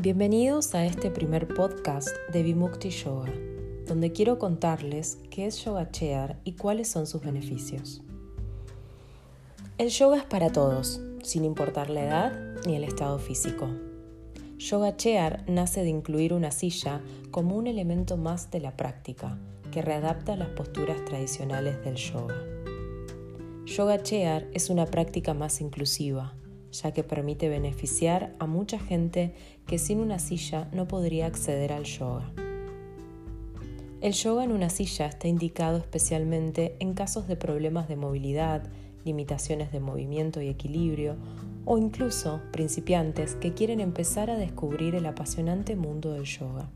Bienvenidos a este primer podcast de Vimukti Yoga, donde quiero contarles qué es Yoga Chair y cuáles son sus beneficios. El yoga es para todos, sin importar la edad ni el estado físico. Yoga Chair nace de incluir una silla como un elemento más de la práctica, que readapta las posturas tradicionales del yoga. Yoga Chair es una práctica más inclusiva, ya que permite beneficiar a mucha gente que sin una silla no podría acceder al yoga. El yoga en una silla está indicado especialmente en casos de problemas de movilidad, limitaciones de movimiento y equilibrio, o incluso principiantes que quieren empezar a descubrir el apasionante mundo del yoga.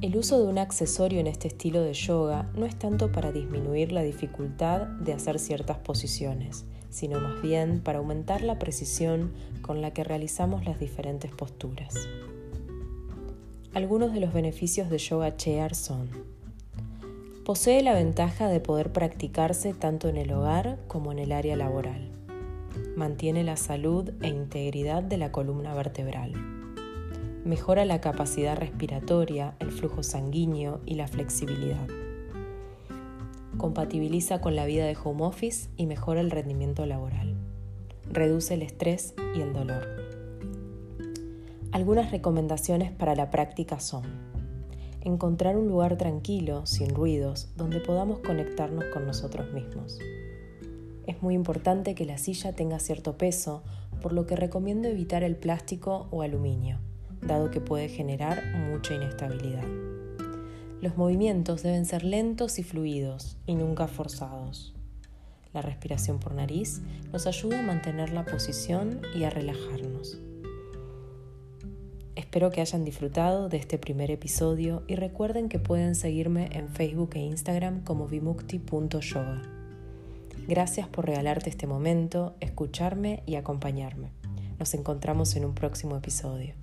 El uso de un accesorio en este estilo de yoga no es tanto para disminuir la dificultad de hacer ciertas posiciones, sino más bien para aumentar la precisión con la que realizamos las diferentes posturas. Algunos de los beneficios de Yoga Chair son Posee la ventaja de poder practicarse tanto en el hogar como en el área laboral. Mantiene la salud e integridad de la columna vertebral mejora la capacidad respiratoria, el flujo sanguíneo y la flexibilidad. Compatibiliza con la vida de home office y mejora el rendimiento laboral. Reduce el estrés y el dolor. Algunas recomendaciones para la práctica son encontrar un lugar tranquilo, sin ruidos, donde podamos conectarnos con nosotros mismos. Es muy importante que la silla tenga cierto peso, por lo que recomiendo evitar el plástico o aluminio dado que puede generar mucha inestabilidad. Los movimientos deben ser lentos y fluidos y nunca forzados. La respiración por nariz nos ayuda a mantener la posición y a relajarnos. Espero que hayan disfrutado de este primer episodio y recuerden que pueden seguirme en Facebook e Instagram como vimukti.yoga. Gracias por regalarte este momento, escucharme y acompañarme. Nos encontramos en un próximo episodio.